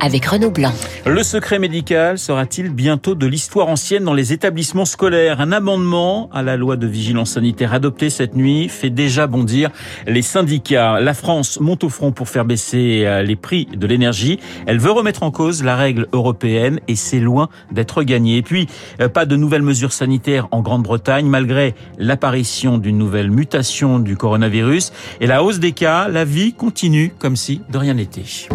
avec Renaud Blanc. Le secret médical sera-t-il bientôt de l'histoire ancienne dans les établissements scolaires? Un amendement à la loi de vigilance sanitaire adopté cette nuit fait déjà bondir les syndicats. La France monte au front pour faire baisser euh, les prix de l'énergie. Elle veut remettre en cause la règle européenne et c'est loin d'être gagné. Et puis, euh, pas de nouvelles mesures sanitaires en Grande-Bretagne malgré l'apparition d'une nouvelle mutation du coronavirus et la hausse des cas. La vie continue comme si de rien n'était.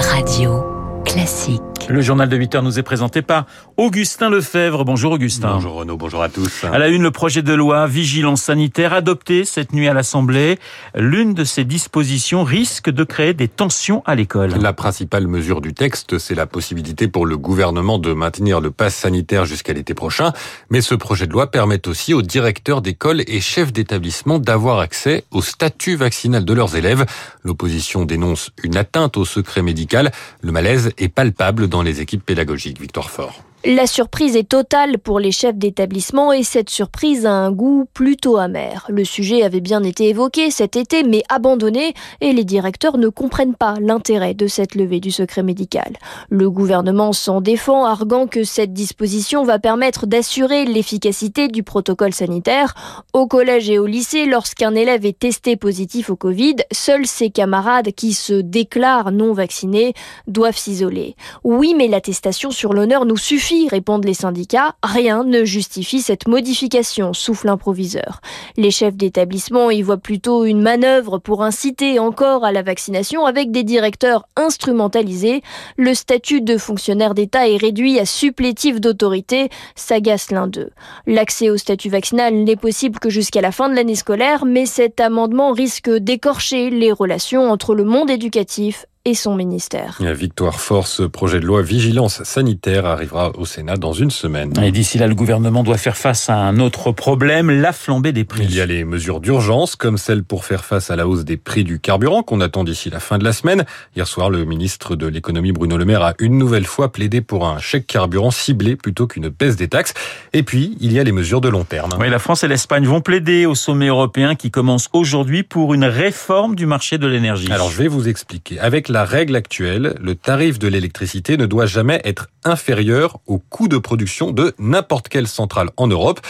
Radio classique. Le journal de 8 heures nous est présenté par Augustin Lefebvre. Bonjour Augustin. Bonjour Renaud, bonjour à tous. À la une, le projet de loi Vigilance sanitaire adopté cette nuit à l'Assemblée. L'une de ces dispositions risque de créer des tensions à l'école. La principale mesure du texte, c'est la possibilité pour le gouvernement de maintenir le pass sanitaire jusqu'à l'été prochain. Mais ce projet de loi permet aussi aux directeurs d'école et chefs d'établissement d'avoir accès au statut vaccinal de leurs élèves. L'opposition dénonce une atteinte au secret médical. Le malaise est palpable dans les équipes pédagogiques. Victoire Fort. La surprise est totale pour les chefs d'établissement et cette surprise a un goût plutôt amer. Le sujet avait bien été évoqué cet été mais abandonné et les directeurs ne comprennent pas l'intérêt de cette levée du secret médical. Le gouvernement s'en défend, arguant que cette disposition va permettre d'assurer l'efficacité du protocole sanitaire. Au collège et au lycée, lorsqu'un élève est testé positif au Covid, seuls ses camarades qui se déclarent non vaccinés doivent s'isoler. Oui, mais l'attestation sur l'honneur nous suffit répondent les syndicats. Rien ne justifie cette modification, souffle un proviseur. Les chefs d'établissement y voient plutôt une manœuvre pour inciter encore à la vaccination avec des directeurs instrumentalisés. Le statut de fonctionnaire d'État est réduit à supplétif d'autorité, s'agace l'un d'eux. L'accès au statut vaccinal n'est possible que jusqu'à la fin de l'année scolaire, mais cet amendement risque d'écorcher les relations entre le monde éducatif et son ministère. Victoire Force, projet de loi vigilance sanitaire arrivera au Sénat dans une semaine. Et d'ici là, le gouvernement doit faire face à un autre problème, la flambée des prix. Il y a les mesures d'urgence, comme celle pour faire face à la hausse des prix du carburant qu'on attend d'ici la fin de la semaine. Hier soir, le ministre de l'économie Bruno Le Maire a une nouvelle fois plaidé pour un chèque carburant ciblé plutôt qu'une baisse des taxes. Et puis, il y a les mesures de long terme. Oui, la France et l'Espagne vont plaider au sommet européen qui commence aujourd'hui pour une réforme du marché de l'énergie. Alors, je vais vous expliquer. Avec la règle actuelle, le tarif de l'électricité ne doit jamais être inférieur au coût de production de n'importe quelle centrale en Europe.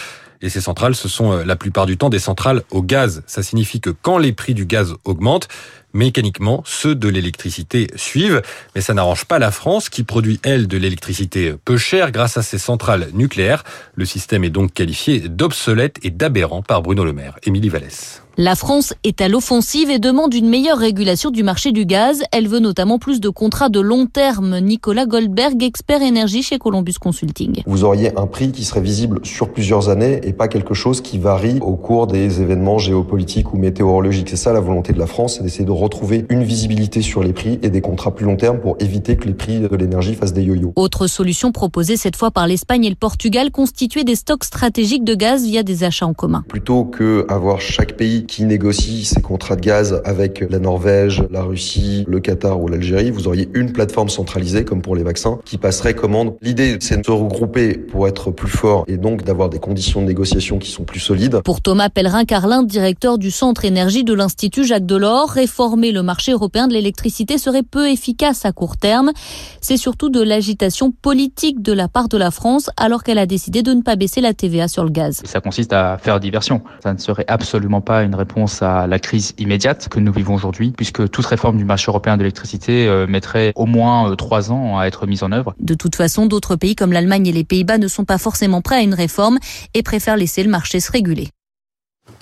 Et ces centrales, ce sont euh, la plupart du temps des centrales au gaz. Ça signifie que quand les prix du gaz augmentent, mécaniquement, ceux de l'électricité suivent. Mais ça n'arrange pas la France, qui produit, elle, de l'électricité peu chère grâce à ses centrales nucléaires. Le système est donc qualifié d'obsolète et d'aberrant par Bruno Le Maire. Émilie Vallès. La France est à l'offensive et demande une meilleure régulation du marché du gaz. Elle veut notamment plus de contrats de long terme. Nicolas Goldberg, expert énergie chez Columbus Consulting. Vous auriez un prix qui serait visible sur plusieurs années et pas quelque chose qui varie au cours des événements géopolitiques ou météorologiques. C'est ça la volonté de la France, c'est d'essayer de retrouver une visibilité sur les prix et des contrats plus long terme pour éviter que les prix de l'énergie fassent des yo-yo. Autre solution proposée cette fois par l'Espagne et le Portugal, constituer des stocks stratégiques de gaz via des achats en commun. Plutôt que avoir chaque pays qui négocie ses contrats de gaz avec la Norvège, la Russie, le Qatar ou l'Algérie, vous auriez une plateforme centralisée comme pour les vaccins qui passerait commande. L'idée, c'est de se regrouper pour être plus fort et donc d'avoir des conditions de négociation qui sont plus solides. Pour Thomas Pellerin-Carlin, directeur du Centre énergie de l'Institut Jacques Delors, réformer le marché européen de l'électricité serait peu efficace à court terme. C'est surtout de l'agitation politique de la part de la France alors qu'elle a décidé de ne pas baisser la TVA sur le gaz. Ça consiste à faire diversion. Ça ne serait absolument pas une une réponse à la crise immédiate que nous vivons aujourd'hui, puisque toute réforme du marché européen de l'électricité euh, mettrait au moins euh, trois ans à être mise en œuvre. De toute façon, d'autres pays comme l'Allemagne et les Pays-Bas ne sont pas forcément prêts à une réforme et préfèrent laisser le marché se réguler.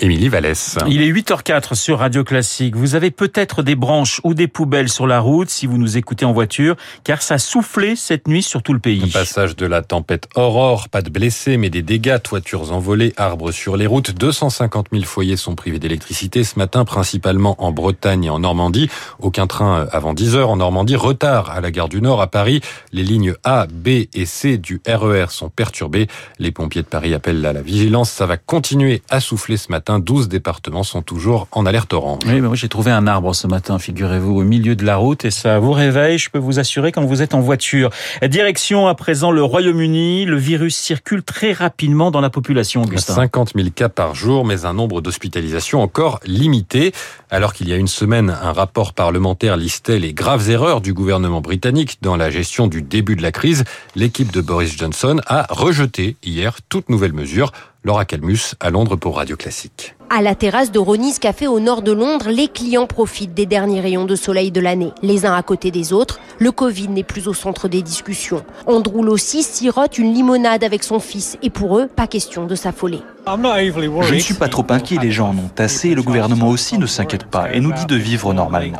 Émilie Vallès. Il est 8h04 sur Radio Classique. Vous avez peut-être des branches ou des poubelles sur la route si vous nous écoutez en voiture, car ça soufflait cette nuit sur tout le pays. Le passage de la tempête Aurore, pas de blessés, mais des dégâts, toitures envolées, arbres sur les routes. 250 000 foyers sont privés d'électricité ce matin, principalement en Bretagne et en Normandie. Aucun train avant 10 heures en Normandie. Retard à la gare du Nord à Paris. Les lignes A, B et C du RER sont perturbées. Les pompiers de Paris appellent à la vigilance. Ça va continuer à souffler ce matin matin, 12 départements sont toujours en alerte orange. Oui, moi j'ai trouvé un arbre ce matin, figurez-vous, au milieu de la route et ça vous réveille, je peux vous assurer, quand vous êtes en voiture. Direction à présent le Royaume-Uni, le virus circule très rapidement dans la population. Augustin. 50 000 cas par jour, mais un nombre d'hospitalisations encore limité. Alors qu'il y a une semaine, un rapport parlementaire listait les graves erreurs du gouvernement britannique dans la gestion du début de la crise, l'équipe de Boris Johnson a rejeté hier toute nouvelle mesure. Laura Calmus à Londres pour Radio Classique. À la terrasse de Ronnie's Café au nord de Londres, les clients profitent des derniers rayons de soleil de l'année. Les uns à côté des autres, le Covid n'est plus au centre des discussions. Andrew aussi sirote une limonade avec son fils et pour eux, pas question de s'affoler. Je ne suis pas trop inquiet, les gens en ont assez et le gouvernement aussi ne s'inquiète pas et nous dit de vivre normalement.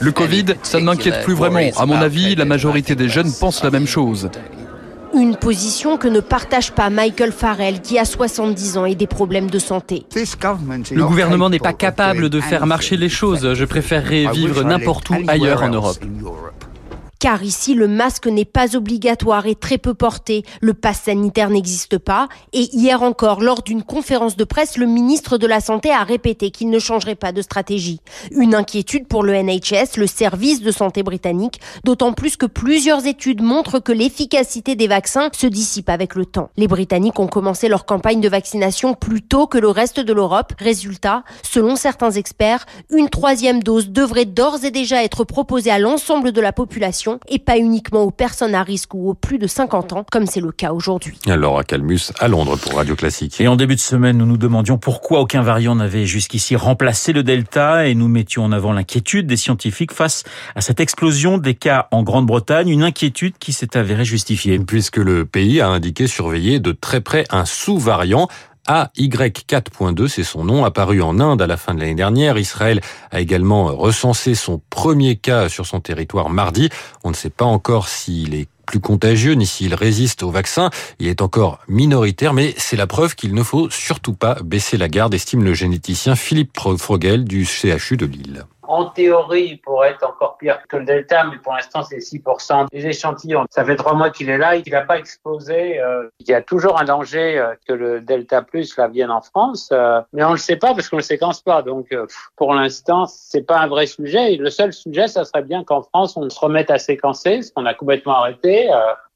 Le Covid, ça ne m'inquiète plus vraiment. À mon avis, la majorité des jeunes pensent la même chose. Une position que ne partage pas Michael Farrell, qui a 70 ans et des problèmes de santé. Le gouvernement n'est pas capable de faire marcher les choses. Je préférerais vivre n'importe où ailleurs en Europe car ici le masque n'est pas obligatoire et très peu porté, le pass sanitaire n'existe pas, et hier encore, lors d'une conférence de presse, le ministre de la Santé a répété qu'il ne changerait pas de stratégie. Une inquiétude pour le NHS, le service de santé britannique, d'autant plus que plusieurs études montrent que l'efficacité des vaccins se dissipe avec le temps. Les Britanniques ont commencé leur campagne de vaccination plus tôt que le reste de l'Europe. Résultat, selon certains experts, une troisième dose devrait d'ores et déjà être proposée à l'ensemble de la population et pas uniquement aux personnes à risque ou aux plus de 50 ans, comme c'est le cas aujourd'hui. Alors à Calmus, à Londres pour Radio Classique. Et en début de semaine, nous nous demandions pourquoi aucun variant n'avait jusqu'ici remplacé le Delta et nous mettions en avant l'inquiétude des scientifiques face à cette explosion des cas en Grande-Bretagne, une inquiétude qui s'est avérée justifiée. Puisque le pays a indiqué surveiller de très près un sous-variant AY4.2, c'est son nom, apparu en Inde à la fin de l'année dernière. Israël a également recensé son premier cas sur son territoire mardi. On ne sait pas encore s'il est plus contagieux ni s'il résiste au vaccin. Il est encore minoritaire, mais c'est la preuve qu'il ne faut surtout pas baisser la garde, estime le généticien Philippe Frogel du CHU de Lille. En théorie, il pourrait être encore pire que le Delta, mais pour l'instant, c'est 6% des échantillons. Ça fait trois mois qu'il est là, il n'a pas explosé. Euh, il y a toujours un danger euh, que le Delta Plus la vienne en France, euh, mais on ne le sait pas parce qu'on ne le séquence pas. Donc, pour l'instant, c'est pas un vrai sujet. Et le seul sujet, ça serait bien qu'en France, on se remette à séquencer, ce qu'on a complètement arrêté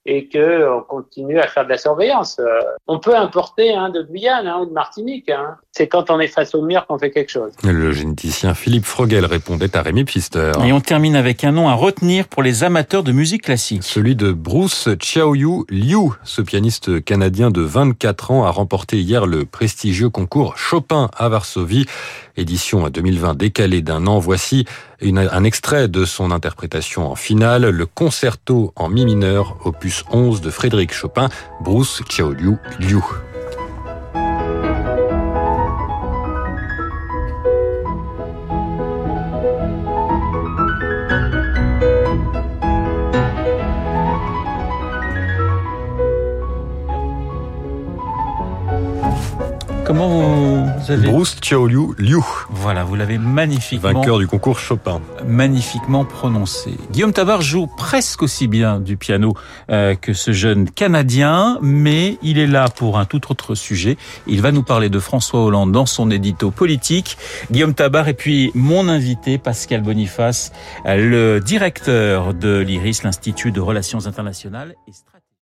et que on continue à faire de la surveillance. Euh, on peut importer hein, de Guyane hein, ou de Martinique. Hein. C'est quand on est face au mur qu'on fait quelque chose. Le généticien Philippe Frogel répondait à Rémi Pfister. Et on termine avec un nom à retenir pour les amateurs de musique classique. Celui de Bruce Xiaoyu Liu. Ce pianiste canadien de 24 ans a remporté hier le prestigieux concours Chopin à Varsovie. Édition 2020 décalée d'un an. Voici un extrait de son interprétation en finale, le concerto en mi mineur, opus 11 de Frédéric Chopin, Bruce Xiaoliu Liu. Comment vous avez... Bruce Liu. Voilà, vous l'avez magnifiquement... Vainqueur du concours Chopin. Magnifiquement prononcé. Guillaume Tabar joue presque aussi bien du piano euh, que ce jeune Canadien, mais il est là pour un tout autre sujet. Il va nous parler de François Hollande dans son édito politique. Guillaume Tabar et puis mon invité, Pascal Boniface, le directeur de l'IRIS, l'Institut de Relations Internationales.